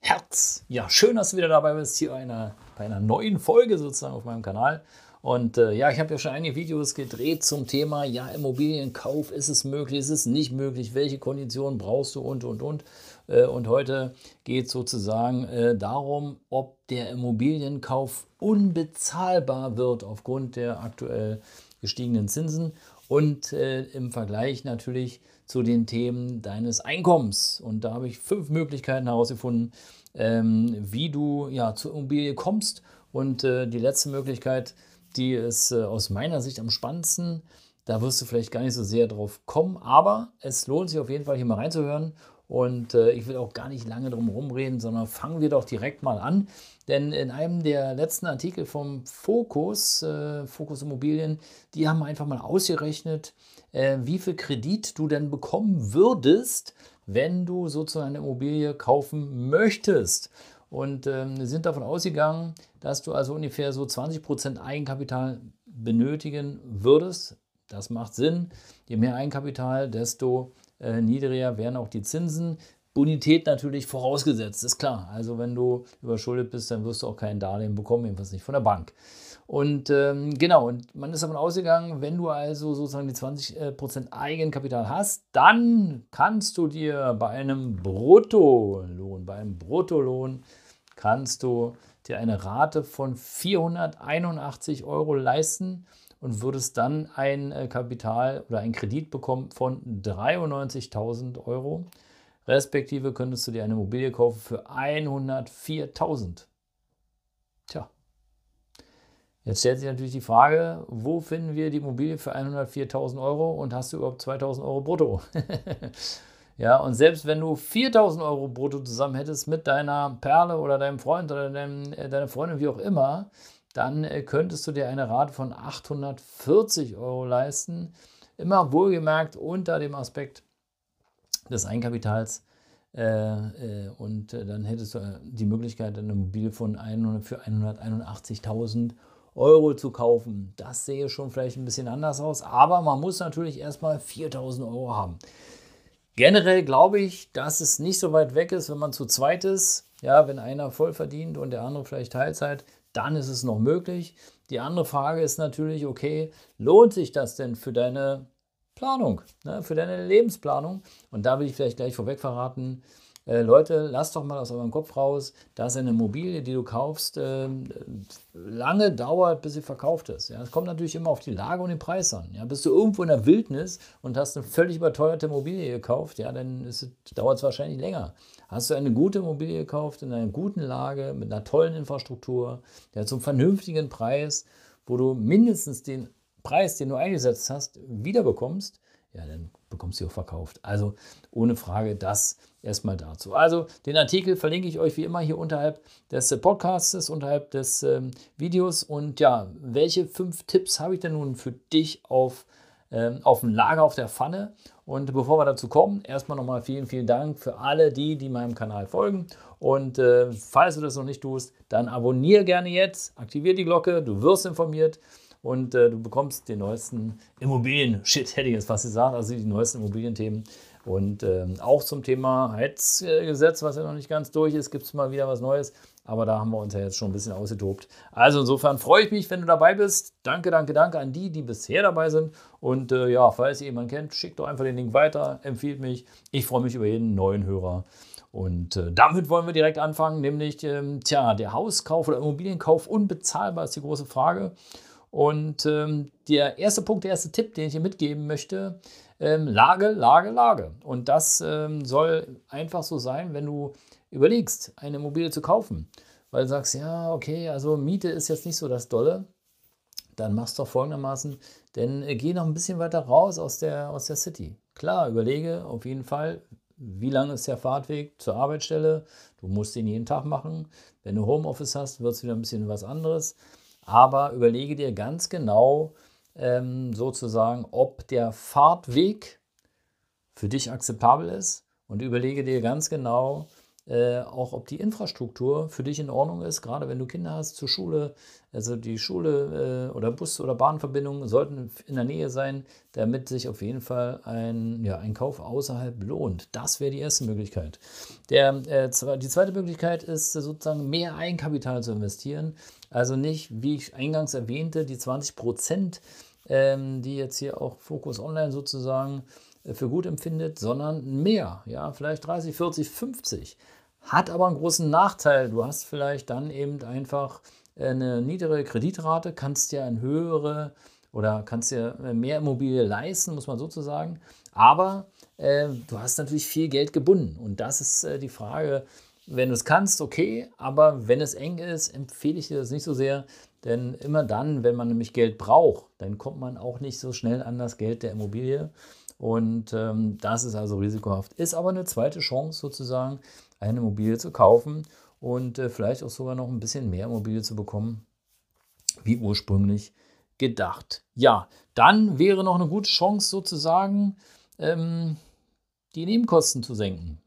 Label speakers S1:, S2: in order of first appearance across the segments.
S1: Herz. Ja, schön, dass du wieder dabei bist, hier einer, bei einer neuen Folge sozusagen auf meinem Kanal. Und äh, ja, ich habe ja schon einige Videos gedreht zum Thema, ja, Immobilienkauf, ist es möglich, ist es nicht möglich, welche Konditionen brauchst du und, und, und. Äh, und heute geht es sozusagen äh, darum, ob der Immobilienkauf unbezahlbar wird aufgrund der aktuell gestiegenen Zinsen und äh, im Vergleich natürlich zu den Themen deines Einkommens. Und da habe ich fünf Möglichkeiten herausgefunden, ähm, wie du ja, zur Immobilie kommst. Und äh, die letzte Möglichkeit, die ist äh, aus meiner Sicht am spannendsten. Da wirst du vielleicht gar nicht so sehr drauf kommen, aber es lohnt sich auf jeden Fall hier mal reinzuhören. Und äh, ich will auch gar nicht lange drum herum reden, sondern fangen wir doch direkt mal an. Denn in einem der letzten Artikel vom Fokus, äh, Fokus Immobilien, die haben einfach mal ausgerechnet, äh, wie viel Kredit du denn bekommen würdest, wenn du sozusagen eine Immobilie kaufen möchtest. Und ähm, sind davon ausgegangen, dass du also ungefähr so 20% Eigenkapital benötigen würdest. Das macht Sinn. Je mehr Eigenkapital, desto äh, niedriger wären auch die Zinsen. Bonität natürlich vorausgesetzt, ist klar. Also wenn du überschuldet bist, dann wirst du auch kein Darlehen bekommen, jedenfalls nicht von der Bank. Und ähm, genau, und man ist davon ausgegangen, wenn du also sozusagen die 20% äh, Eigenkapital hast, dann kannst du dir bei einem Bruttolohn, bei einem Bruttolohn kannst du dir eine Rate von 481 Euro leisten und würdest dann ein äh, Kapital oder ein Kredit bekommen von 93.000 Euro. Respektive könntest du dir eine Immobilie kaufen für 104.000. Tja. Jetzt stellt sich natürlich die Frage, wo finden wir die Immobilie für 104.000 Euro und hast du überhaupt 2.000 Euro brutto? ja, und selbst wenn du 4.000 Euro brutto zusammen hättest mit deiner Perle oder deinem Freund oder deinem, äh, deiner Freundin, wie auch immer, dann äh, könntest du dir eine Rate von 840 Euro leisten. Immer wohlgemerkt unter dem Aspekt, des Eigenkapitals. Äh, äh, und dann hättest du die Möglichkeit, eine Immobilie von 100, für 181.000 Euro zu kaufen. Das sehe schon vielleicht ein bisschen anders aus, aber man muss natürlich erstmal 4.000 Euro haben. Generell glaube ich, dass es nicht so weit weg ist, wenn man zu zweit ist. Ja, wenn einer voll verdient und der andere vielleicht Teilzeit, dann ist es noch möglich. Die andere Frage ist natürlich, okay, lohnt sich das denn für deine Planung, ne, für deine Lebensplanung. Und da will ich vielleicht gleich vorweg verraten, äh, Leute, lasst doch mal aus eurem Kopf raus, dass eine Immobilie, die du kaufst, äh, lange dauert, bis sie verkauft ist. Ja, es kommt natürlich immer auf die Lage und den Preis an. Ja, bist du irgendwo in der Wildnis und hast eine völlig überteuerte Immobilie gekauft, ja, dann dauert es wahrscheinlich länger. Hast du eine gute Immobilie gekauft, in einer guten Lage, mit einer tollen Infrastruktur, ja, zum vernünftigen Preis, wo du mindestens den Preis, den du eingesetzt hast, wiederbekommst, ja, dann bekommst du auch verkauft. Also ohne Frage das erstmal dazu. Also den Artikel verlinke ich euch wie immer hier unterhalb des Podcasts, unterhalb des ähm, Videos. Und ja, welche fünf Tipps habe ich denn nun für dich auf, auf dem Lager, auf der Pfanne? Und bevor wir dazu kommen, erstmal nochmal vielen, vielen Dank für alle die, die meinem Kanal folgen. Und äh, falls du das noch nicht tust, dann abonniere gerne jetzt, aktiviere die Glocke, du wirst informiert und äh, du bekommst den neuesten Immobilien-Shit, hätte ich jetzt fast gesagt, also die neuesten Immobilienthemen. Und ähm, auch zum Thema Heizgesetz, was ja noch nicht ganz durch ist, gibt es mal wieder was Neues. Aber da haben wir uns ja jetzt schon ein bisschen ausgetobt. Also insofern freue ich mich, wenn du dabei bist. Danke, danke, danke an die, die bisher dabei sind. Und äh, ja, falls ihr jemanden kennt, schickt doch einfach den Link weiter, empfiehlt mich. Ich freue mich über jeden neuen Hörer. Und äh, damit wollen wir direkt anfangen, nämlich, ähm, tja, der Hauskauf oder Immobilienkauf unbezahlbar ist die große Frage. Und ähm, der erste Punkt, der erste Tipp, den ich hier mitgeben möchte, ähm, Lage, Lage, Lage. Und das ähm, soll einfach so sein, wenn du überlegst, eine Immobilie zu kaufen. Weil du sagst, ja, okay, also Miete ist jetzt nicht so das Dolle. Dann machst du doch folgendermaßen, denn äh, geh noch ein bisschen weiter raus aus der, aus der City. Klar, überlege auf jeden Fall, wie lang ist der Fahrtweg zur Arbeitsstelle? Du musst den jeden Tag machen. Wenn du Homeoffice hast, wird es wieder ein bisschen was anderes. Aber überlege dir ganz genau ähm, sozusagen, ob der Fahrtweg für dich akzeptabel ist und überlege dir ganz genau, äh, auch ob die Infrastruktur für dich in Ordnung ist, gerade wenn du Kinder hast zur Schule. Also die Schule äh, oder Bus- oder Bahnverbindungen sollten in der Nähe sein, damit sich auf jeden Fall ein, ja, ein Kauf außerhalb lohnt. Das wäre die erste Möglichkeit. Der, äh, die zweite Möglichkeit ist sozusagen mehr Eigenkapital zu investieren. Also nicht, wie ich eingangs erwähnte, die 20 Prozent, ähm, die jetzt hier auch Focus Online sozusagen äh, für gut empfindet, sondern mehr, ja, vielleicht 30, 40, 50. Hat aber einen großen Nachteil. Du hast vielleicht dann eben einfach eine niedere Kreditrate, kannst dir eine höhere oder kannst dir mehr Immobilie leisten, muss man sozusagen. Aber äh, du hast natürlich viel Geld gebunden. Und das ist äh, die Frage, wenn du es kannst, okay, aber wenn es eng ist, empfehle ich dir das nicht so sehr. Denn immer dann, wenn man nämlich Geld braucht, dann kommt man auch nicht so schnell an das Geld der Immobilie. Und ähm, das ist also risikohaft. Ist aber eine zweite Chance sozusagen, eine Immobilie zu kaufen und äh, vielleicht auch sogar noch ein bisschen mehr Immobilie zu bekommen, wie ursprünglich gedacht. Ja, dann wäre noch eine gute Chance sozusagen, ähm, die Nebenkosten zu senken.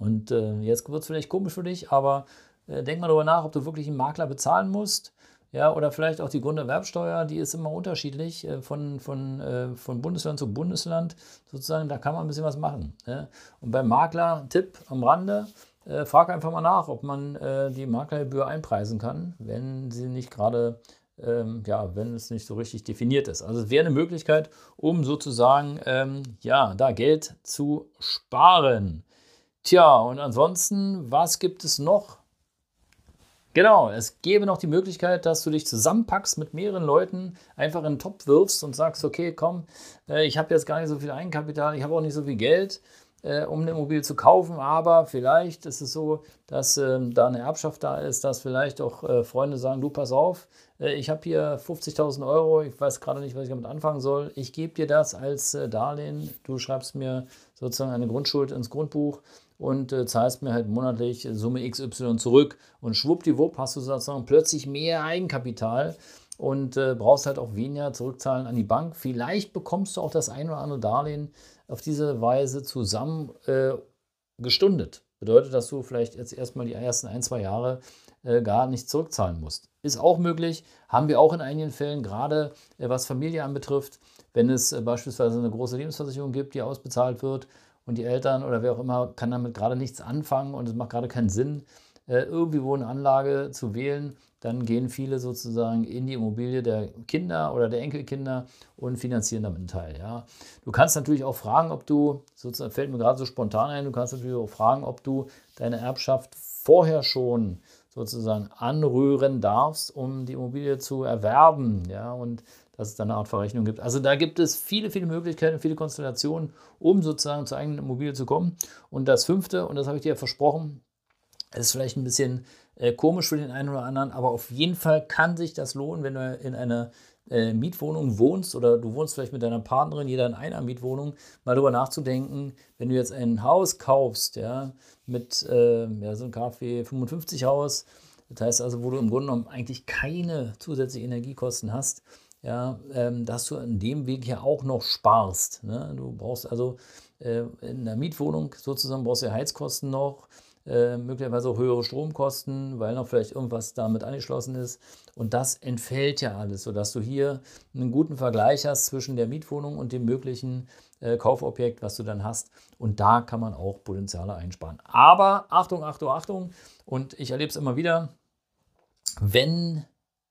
S1: Und äh, jetzt wird es vielleicht komisch für dich, aber äh, denk mal darüber nach, ob du wirklich einen Makler bezahlen musst ja, oder vielleicht auch die Grunderwerbsteuer, die ist immer unterschiedlich äh, von, von, äh, von Bundesland zu Bundesland. Sozusagen, da kann man ein bisschen was machen. Ne? Und beim Makler, Tipp am Rande, äh, frag einfach mal nach, ob man äh, die Maklergebühr einpreisen kann, wenn sie nicht gerade, ähm, ja, wenn es nicht so richtig definiert ist. Also es wäre eine Möglichkeit, um sozusagen, ähm, ja, da Geld zu sparen. Tja, und ansonsten, was gibt es noch? Genau, es gäbe noch die Möglichkeit, dass du dich zusammenpackst mit mehreren Leuten, einfach in den Topf wirfst und sagst, okay, komm, äh, ich habe jetzt gar nicht so viel Eigenkapital, ich habe auch nicht so viel Geld, äh, um eine Immobilie zu kaufen, aber vielleicht ist es so, dass ähm, da eine Erbschaft da ist, dass vielleicht auch äh, Freunde sagen, du pass auf, ich habe hier 50.000 Euro, ich weiß gerade nicht, was ich damit anfangen soll, ich gebe dir das als Darlehen, du schreibst mir sozusagen eine Grundschuld ins Grundbuch und äh, zahlst mir halt monatlich Summe XY zurück. Und schwuppdiwupp hast du sozusagen plötzlich mehr Eigenkapital und äh, brauchst halt auch weniger zurückzahlen an die Bank. Vielleicht bekommst du auch das ein oder andere Darlehen auf diese Weise zusammen äh, gestundet. Bedeutet, dass du vielleicht jetzt erstmal die ersten ein, zwei Jahre äh, gar nicht zurückzahlen musst. Ist auch möglich, haben wir auch in einigen Fällen, gerade äh, was Familie anbetrifft, wenn es äh, beispielsweise eine große Lebensversicherung gibt, die ausbezahlt wird und die Eltern oder wer auch immer kann damit gerade nichts anfangen und es macht gerade keinen Sinn, äh, irgendwie wo eine Anlage zu wählen, dann gehen viele sozusagen in die Immobilie der Kinder oder der Enkelkinder und finanzieren damit einen Teil. Ja. Du kannst natürlich auch fragen, ob du, sozusagen fällt mir gerade so spontan ein, du kannst natürlich auch fragen, ob du deine Erbschaft vorher schon sozusagen anrühren darfst, um die Immobilie zu erwerben. Ja, und dass es da eine Art Verrechnung gibt. Also da gibt es viele, viele Möglichkeiten, viele Konstellationen, um sozusagen zur eigenen Immobilie zu kommen. Und das fünfte, und das habe ich dir ja versprochen, ist vielleicht ein bisschen äh, komisch für den einen oder anderen, aber auf jeden Fall kann sich das lohnen, wenn du in einer äh, Mietwohnung wohnst oder du wohnst vielleicht mit deiner Partnerin, jeder in einer Mietwohnung, mal darüber nachzudenken, wenn du jetzt ein Haus kaufst, ja, mit äh, ja, so einem KfW 55 Haus, das heißt also, wo du im Grunde genommen eigentlich keine zusätzlichen Energiekosten hast, ja, ähm, dass du in dem Weg ja auch noch sparst. Ne? Du brauchst also äh, in der Mietwohnung sozusagen brauchst du Heizkosten noch, äh, möglicherweise auch höhere Stromkosten, weil noch vielleicht irgendwas damit angeschlossen ist. Und das entfällt ja alles, sodass du hier einen guten Vergleich hast zwischen der Mietwohnung und dem möglichen äh, Kaufobjekt, was du dann hast. Und da kann man auch Potenziale einsparen. Aber Achtung, Achtung, Achtung. Und ich erlebe es immer wieder, wenn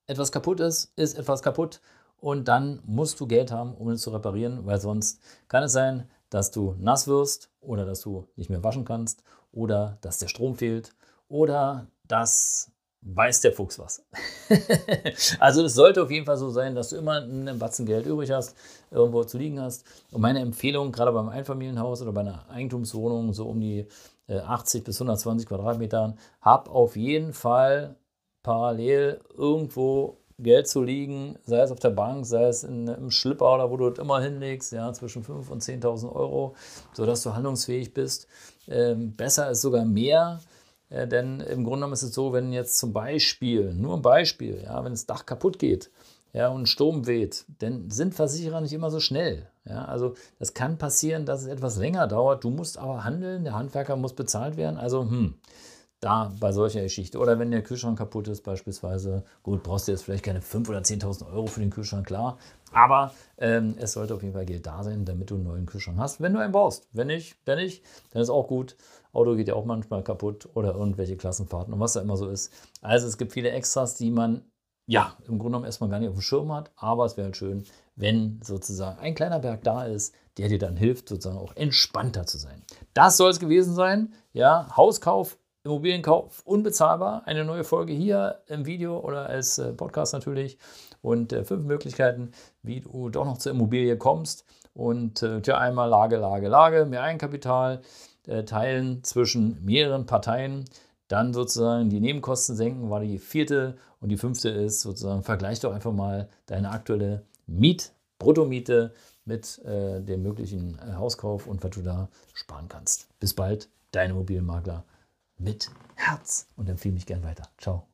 S1: etwas kaputt ist, ist etwas kaputt und dann musst du Geld haben, um es zu reparieren, weil sonst kann es sein, dass du nass wirst oder dass du nicht mehr waschen kannst oder dass der Strom fehlt oder dass weiß der Fuchs was. also es sollte auf jeden Fall so sein, dass du immer einen Batzen Geld übrig hast, irgendwo zu liegen hast. Und meine Empfehlung, gerade beim Einfamilienhaus oder bei einer Eigentumswohnung, so um die 80 äh, bis 120 Quadratmetern, hab auf jeden Fall parallel irgendwo Geld zu liegen, sei es auf der Bank, sei es in, im Schlipper oder wo du es immer hinlegst, ja, zwischen 5.000 und 10.000 Euro, sodass du handlungsfähig bist. Ähm, besser ist sogar mehr, äh, denn im Grunde genommen ist es so, wenn jetzt zum Beispiel, nur ein Beispiel, ja, wenn das Dach kaputt geht, ja, und Sturm weht, dann sind Versicherer nicht immer so schnell. Ja, also das kann passieren, dass es etwas länger dauert. Du musst aber handeln, der Handwerker muss bezahlt werden. Also hm, da bei solcher Geschichte. Oder wenn der Kühlschrank kaputt ist beispielsweise, gut, brauchst du jetzt vielleicht keine 5.000 oder 10.000 Euro für den Kühlschrank, klar. Aber ähm, es sollte auf jeden Fall Geld da sein, damit du einen neuen Kühlschrank hast, wenn du einen brauchst. Wenn nicht, dann nicht, dann ist auch gut. Auto geht ja auch manchmal kaputt oder irgendwelche Klassenfahrten und was da immer so ist. Also es gibt viele Extras, die man ja, im Grunde genommen erstmal gar nicht auf dem Schirm hat, aber es wäre halt schön, wenn sozusagen ein kleiner Berg da ist, der dir dann hilft, sozusagen auch entspannter zu sein. Das soll es gewesen sein. Ja, Hauskauf, Immobilienkauf, unbezahlbar. Eine neue Folge hier im Video oder als äh, Podcast natürlich. Und äh, fünf Möglichkeiten, wie du doch noch zur Immobilie kommst. Und äh, ja, einmal Lage, Lage, Lage, mehr Eigenkapital, teilen zwischen mehreren Parteien. Dann sozusagen die Nebenkosten senken, war die vierte. Und die fünfte ist sozusagen, vergleich doch einfach mal deine aktuelle Miet, Bruttomiete mit äh, dem möglichen Hauskauf und was du da sparen kannst. Bis bald, dein Immobilienmakler mit Herz und empfehle mich gern weiter. Ciao.